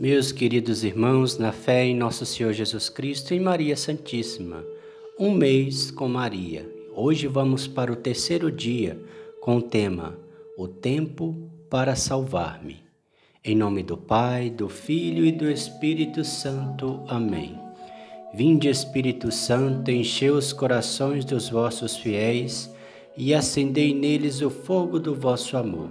Meus queridos irmãos, na fé em nosso Senhor Jesus Cristo e Maria Santíssima, um mês com Maria. Hoje vamos para o terceiro dia com o tema O Tempo para Salvar-me. Em nome do Pai, do Filho e do Espírito Santo. Amém. Vinde, Espírito Santo, enchei os corações dos vossos fiéis e acendei neles o fogo do vosso amor.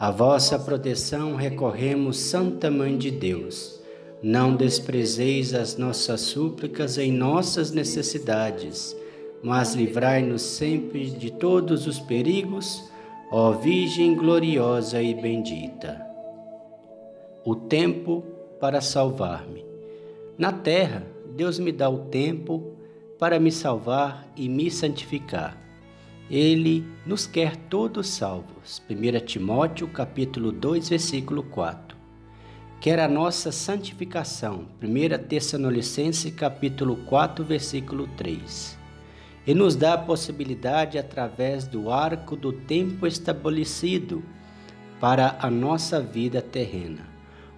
A vossa proteção recorremos, Santa Mãe de Deus. Não desprezeis as nossas súplicas em nossas necessidades, mas livrai-nos sempre de todos os perigos, ó Virgem gloriosa e bendita. O tempo para salvar-me. Na terra, Deus me dá o tempo para me salvar e me santificar. Ele nos quer todos salvos. 1 Timóteo capítulo 2, versículo 4. Quer a nossa santificação. 1 Tessalonicenses capítulo 4, versículo 3. E nos dá a possibilidade através do arco do tempo estabelecido para a nossa vida terrena.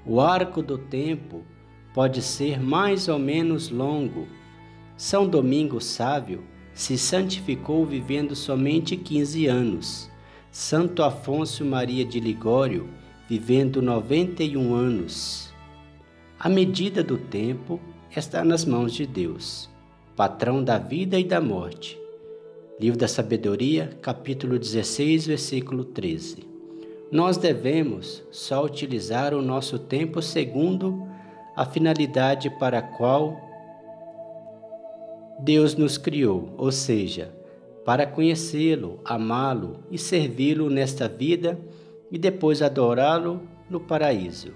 O arco do tempo pode ser mais ou menos longo. São Domingo Sábio se santificou vivendo somente 15 anos. Santo Afonso Maria de Ligório, vivendo 91 anos. A medida do tempo está nas mãos de Deus, patrão da vida e da morte. Livro da Sabedoria, capítulo 16, versículo 13. Nós devemos só utilizar o nosso tempo segundo a finalidade para a qual Deus nos criou, ou seja, para conhecê-lo, amá-lo e servi-lo nesta vida e depois adorá-lo no paraíso,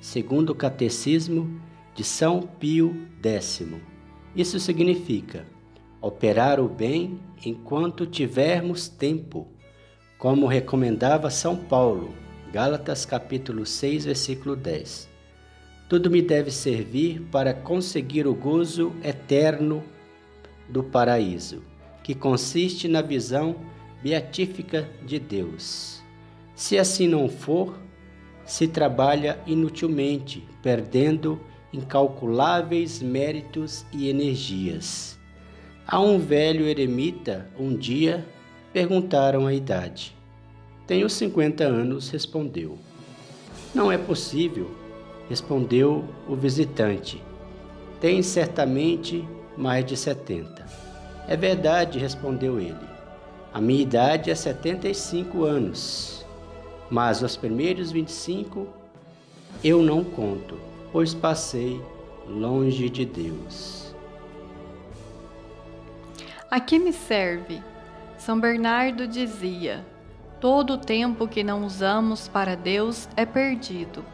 segundo o Catecismo de São Pio X. Isso significa operar o bem enquanto tivermos tempo, como recomendava São Paulo, Gálatas capítulo 6, versículo 10. Tudo me deve servir para conseguir o gozo eterno do paraíso, que consiste na visão beatífica de Deus. Se assim não for, se trabalha inutilmente, perdendo incalculáveis méritos e energias. A um velho eremita, um dia, perguntaram a idade. Tenho 50 anos, respondeu. Não é possível, respondeu o visitante. Tem certamente mais de 70. É verdade, respondeu ele. A minha idade é 75 anos, mas os primeiros 25 eu não conto, pois passei longe de Deus. A que me serve? São Bernardo dizia: todo o tempo que não usamos para Deus é perdido.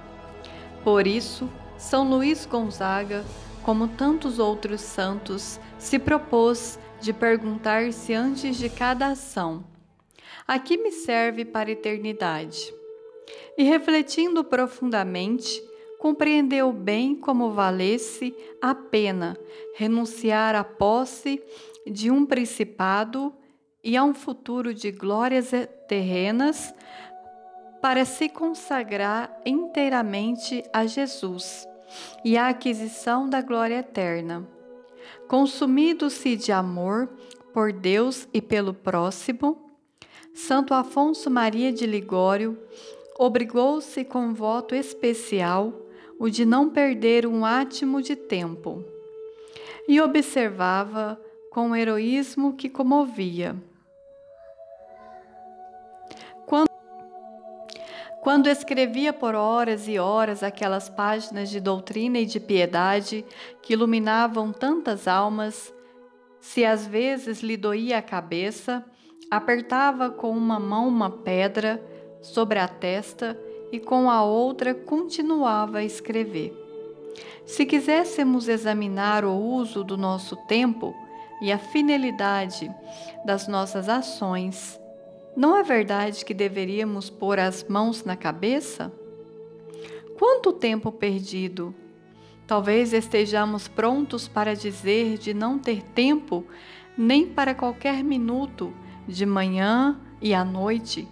Por isso, São Luís Gonzaga como tantos outros santos, se propôs de perguntar-se antes de cada ação: A que me serve para a eternidade? E refletindo profundamente, compreendeu bem como valesse a pena renunciar à posse de um principado e a um futuro de glórias terrenas para se consagrar inteiramente a Jesus e a aquisição da glória eterna. Consumido-se de amor por Deus e pelo próximo, Santo Afonso Maria de Ligório obrigou-se com voto especial o de não perder um átimo de tempo e observava com um heroísmo que comovia. Quando escrevia por horas e horas aquelas páginas de doutrina e de piedade que iluminavam tantas almas, se às vezes lhe doía a cabeça, apertava com uma mão uma pedra sobre a testa e com a outra continuava a escrever. Se quiséssemos examinar o uso do nosso tempo e a finalidade das nossas ações, não é verdade que deveríamos pôr as mãos na cabeça? Quanto tempo perdido! Talvez estejamos prontos para dizer de não ter tempo nem para qualquer minuto, de manhã e à noite,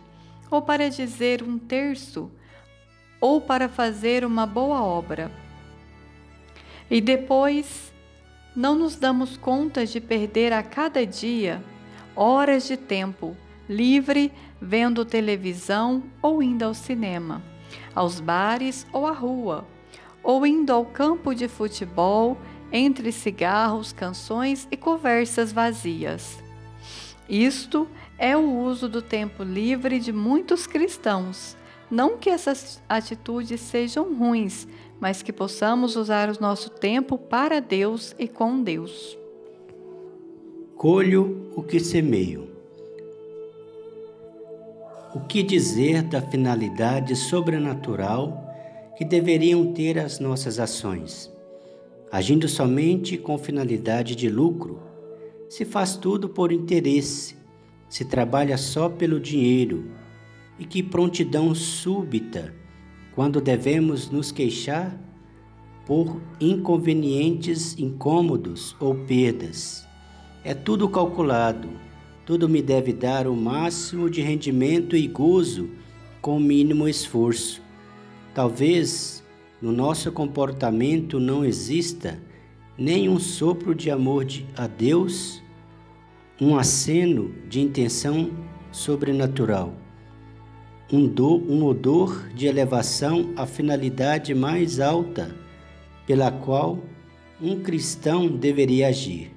ou para dizer um terço, ou para fazer uma boa obra. E depois, não nos damos conta de perder a cada dia horas de tempo livre vendo televisão ou indo ao cinema, aos bares ou à rua, ou indo ao campo de futebol entre cigarros, canções e conversas vazias. Isto é o uso do tempo livre de muitos cristãos. Não que essas atitudes sejam ruins, mas que possamos usar o nosso tempo para Deus e com Deus. Colho o que semeio. O que dizer da finalidade sobrenatural que deveriam ter as nossas ações? Agindo somente com finalidade de lucro, se faz tudo por interesse, se trabalha só pelo dinheiro, e que prontidão súbita quando devemos nos queixar por inconvenientes incômodos ou perdas. É tudo calculado tudo me deve dar o máximo de rendimento e gozo com o mínimo esforço. Talvez no nosso comportamento não exista nem um sopro de amor a Deus, um aceno de intenção sobrenatural, um, do, um odor de elevação à finalidade mais alta pela qual um cristão deveria agir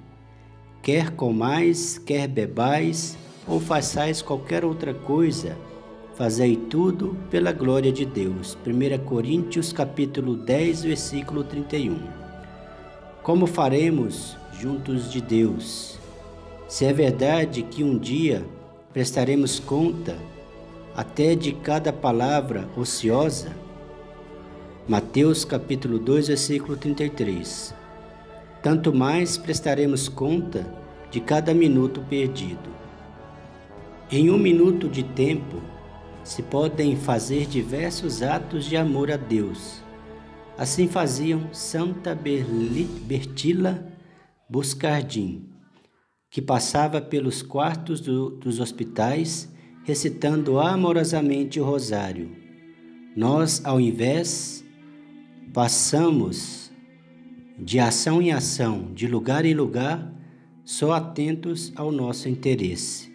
quer comais, quer bebais, ou façais qualquer outra coisa, fazei tudo pela glória de Deus. 1 Coríntios capítulo 10, versículo 31. Como faremos juntos de Deus? Se é verdade que um dia prestaremos conta até de cada palavra ociosa, Mateus capítulo 2, versículo 33 tanto mais prestaremos conta de cada minuto perdido. Em um minuto de tempo, se podem fazer diversos atos de amor a Deus. Assim faziam Santa Bertila Buscardin, que passava pelos quartos do, dos hospitais recitando amorosamente o rosário. Nós, ao invés, passamos de ação em ação, de lugar em lugar, só atentos ao nosso interesse.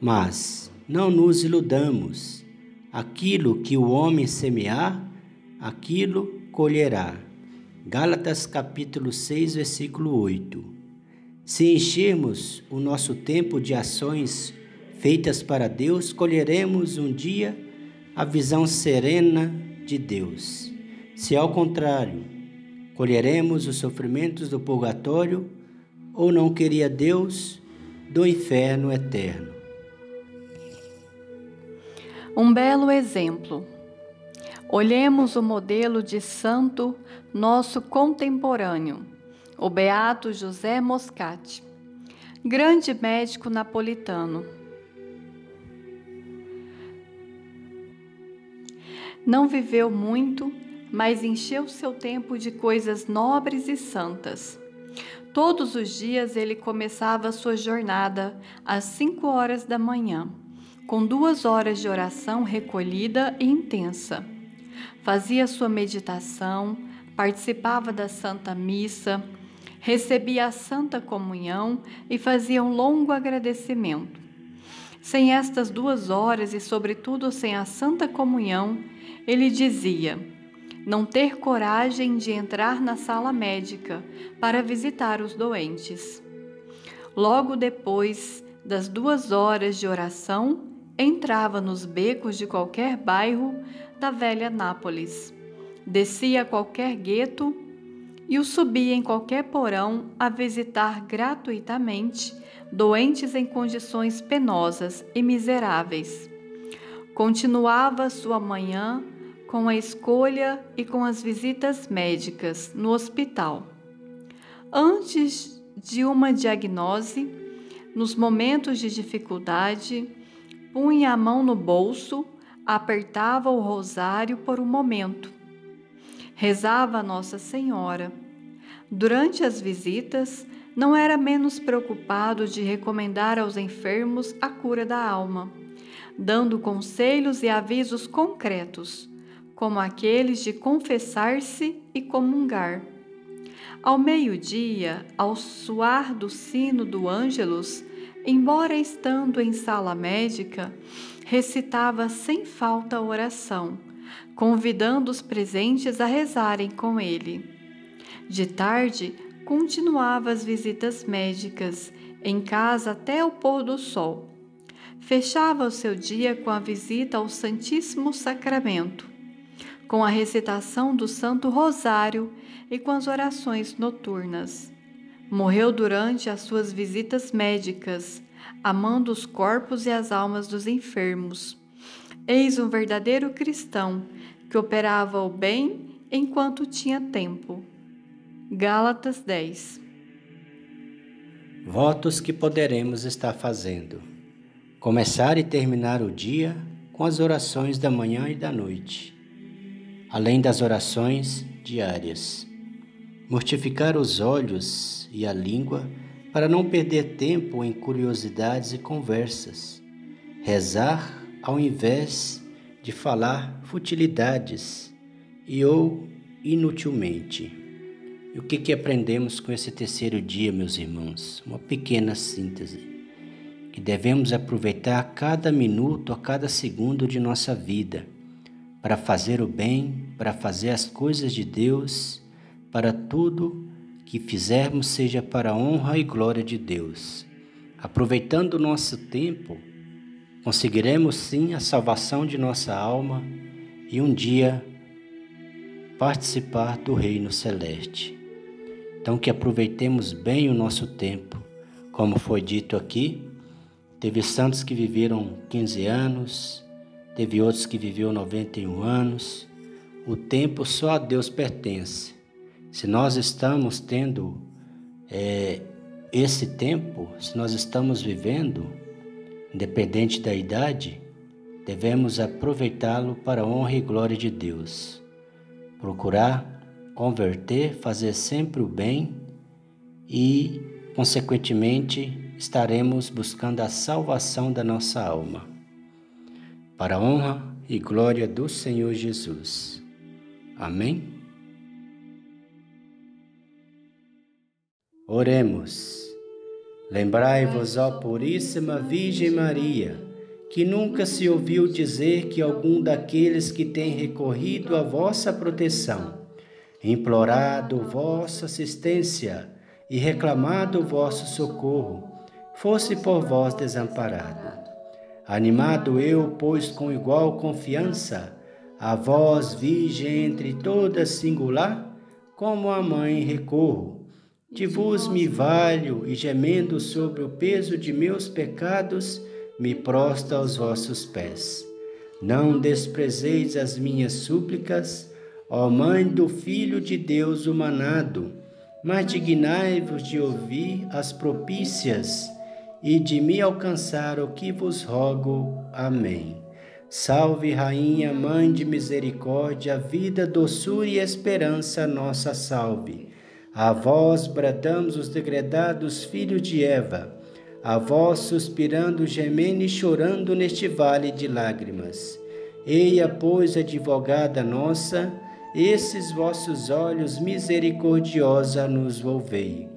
Mas não nos iludamos. Aquilo que o homem semear, aquilo colherá. Gálatas capítulo 6, versículo 8. Se enchermos o nosso tempo de ações feitas para Deus, colheremos um dia a visão serena de Deus. Se ao contrário, Colheremos os sofrimentos do purgatório ou não queria Deus do inferno eterno? Um belo exemplo. Olhemos o modelo de santo nosso contemporâneo, o beato José Moscati, grande médico napolitano. Não viveu muito mas encheu seu tempo de coisas nobres e santas. Todos os dias ele começava sua jornada às cinco horas da manhã, com duas horas de oração recolhida e intensa. Fazia sua meditação, participava da Santa Missa, recebia a Santa Comunhão e fazia um longo agradecimento. Sem estas duas horas e, sobretudo, sem a Santa Comunhão, ele dizia: não ter coragem de entrar na sala médica para visitar os doentes. Logo depois das duas horas de oração, entrava nos becos de qualquer bairro da velha Nápoles, descia qualquer gueto e o subia em qualquer porão a visitar gratuitamente doentes em condições penosas e miseráveis. Continuava sua manhã com a escolha e com as visitas médicas no hospital. Antes de uma diagnose, nos momentos de dificuldade, punha a mão no bolso, apertava o rosário por um momento. Rezava Nossa Senhora. Durante as visitas, não era menos preocupado de recomendar aos enfermos a cura da alma, dando conselhos e avisos concretos, como aqueles de confessar-se e comungar. Ao meio-dia, ao soar do sino do Ângelus, embora estando em sala médica, recitava sem falta a oração, convidando os presentes a rezarem com ele. De tarde, continuava as visitas médicas, em casa até o pôr do sol. Fechava o seu dia com a visita ao Santíssimo Sacramento, com a recitação do Santo Rosário e com as orações noturnas. Morreu durante as suas visitas médicas, amando os corpos e as almas dos enfermos. Eis um verdadeiro cristão que operava o bem enquanto tinha tempo. Gálatas 10 Votos que poderemos estar fazendo. Começar e terminar o dia com as orações da manhã e da noite, além das orações diárias. Mortificar os olhos e a língua para não perder tempo em curiosidades e conversas. Rezar ao invés de falar futilidades e ou inutilmente. E o que, que aprendemos com esse terceiro dia, meus irmãos? Uma pequena síntese. Que devemos aproveitar cada minuto, a cada segundo de nossa vida para fazer o bem, para fazer as coisas de Deus, para tudo que fizermos seja para a honra e glória de Deus. Aproveitando o nosso tempo, conseguiremos sim a salvação de nossa alma e um dia participar do Reino Celeste. Então, que aproveitemos bem o nosso tempo. Como foi dito aqui, teve santos que viveram 15 anos, teve outros que viveram 91 anos. O tempo só a Deus pertence. Se nós estamos tendo é, esse tempo, se nós estamos vivendo, independente da idade, devemos aproveitá-lo para a honra e glória de Deus. Procurar converter, fazer sempre o bem e, consequentemente, estaremos buscando a salvação da nossa alma. Para a honra e glória do Senhor Jesus. Amém? Oremos. Lembrai-vos, ó Puríssima Virgem Maria, que nunca se ouviu dizer que algum daqueles que têm recorrido à vossa proteção implorado vossa assistência e reclamado vosso socorro, fosse por vós desamparado. Animado eu, pois, com igual confiança, a vós, Virgem entre todas singular, como a mãe recorro. De vos me valho e gemendo sobre o peso de meus pecados, me prosto aos vossos pés. Não desprezeis as minhas súplicas, Ó Mãe do Filho de Deus humanado, mas dignai-vos de ouvir as propícias e de me alcançar o que vos rogo. Amém. Salve, Rainha, Mãe de Misericórdia, vida, doçura e esperança, nossa salve. A vós bradamos os degredados filhos de Eva, a vós suspirando, gemendo e chorando neste vale de lágrimas. Eia, pois, advogada nossa, esses vossos olhos misericordiosa nos volvei.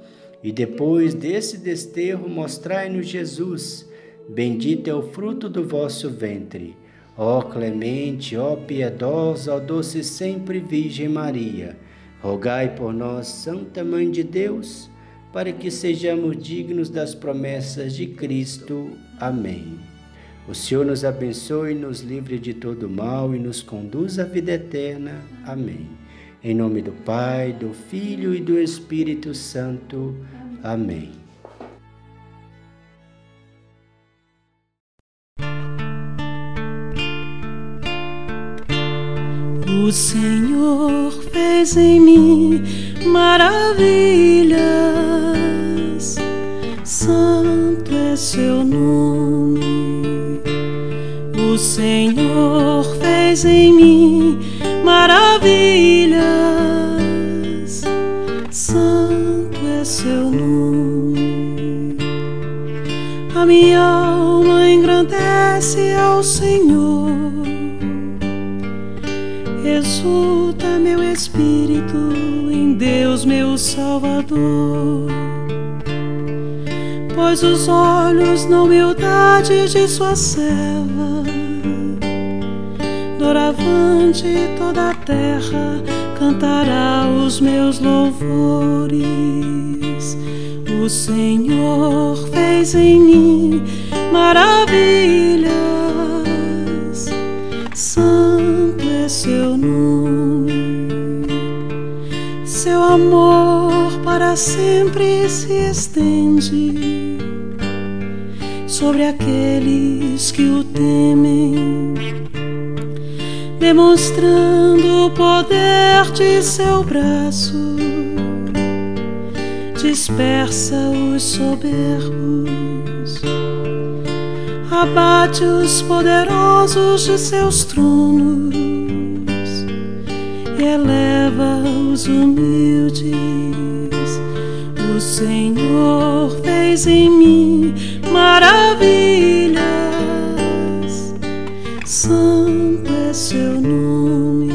E depois desse desterro mostrai-nos Jesus, bendito é o fruto do vosso ventre. Ó clemente, ó piedosa, ó doce sempre Virgem Maria, rogai por nós, Santa Mãe de Deus, para que sejamos dignos das promessas de Cristo. Amém. O Senhor nos abençoe, nos livre de todo mal e nos conduz à vida eterna. Amém. Em nome do Pai, do Filho e do Espírito Santo. Amém. O Senhor fez em mim maravilhas, santo é seu nome. O Senhor fez em mim maravilhas, engrandece ao Senhor exulta meu espírito em Deus, meu Salvador. Pois os olhos na humildade de sua serva, doravante toda a terra cantará os meus louvores. O Senhor fez em mim maravilhas. Santo é seu nome, seu amor para sempre se estende sobre aqueles que o temem, demonstrando o poder de seu braço, dispersa os soberbos abate os poderosos de seus tronos e eleva os humildes. O Senhor fez em mim maravilhas, santo é seu nome.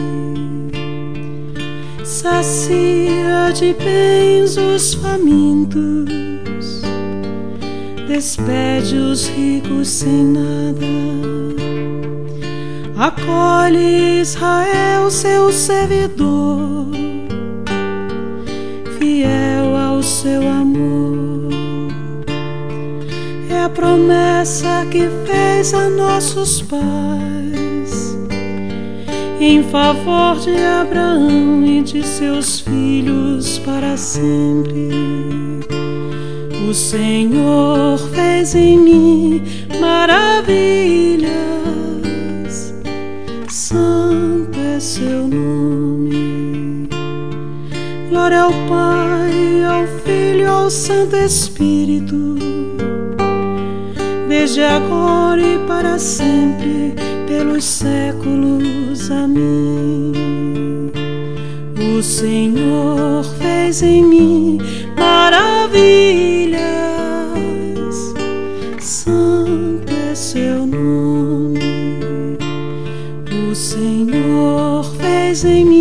Sacia de bens os famintos despede os ricos sem nada. Acolhe Israel, seu servidor, fiel ao seu amor. É a promessa que fez a nossos pais em favor de Abraão e de seus filhos para sempre o Senhor fez em mim maravilhas, santo é seu nome. Glória ao Pai, ao Filho, ao Santo Espírito, desde agora e para sempre, pelos séculos. Amém. O Senhor fez em mim maravilhas, é seu nome. O Senhor fez em mim.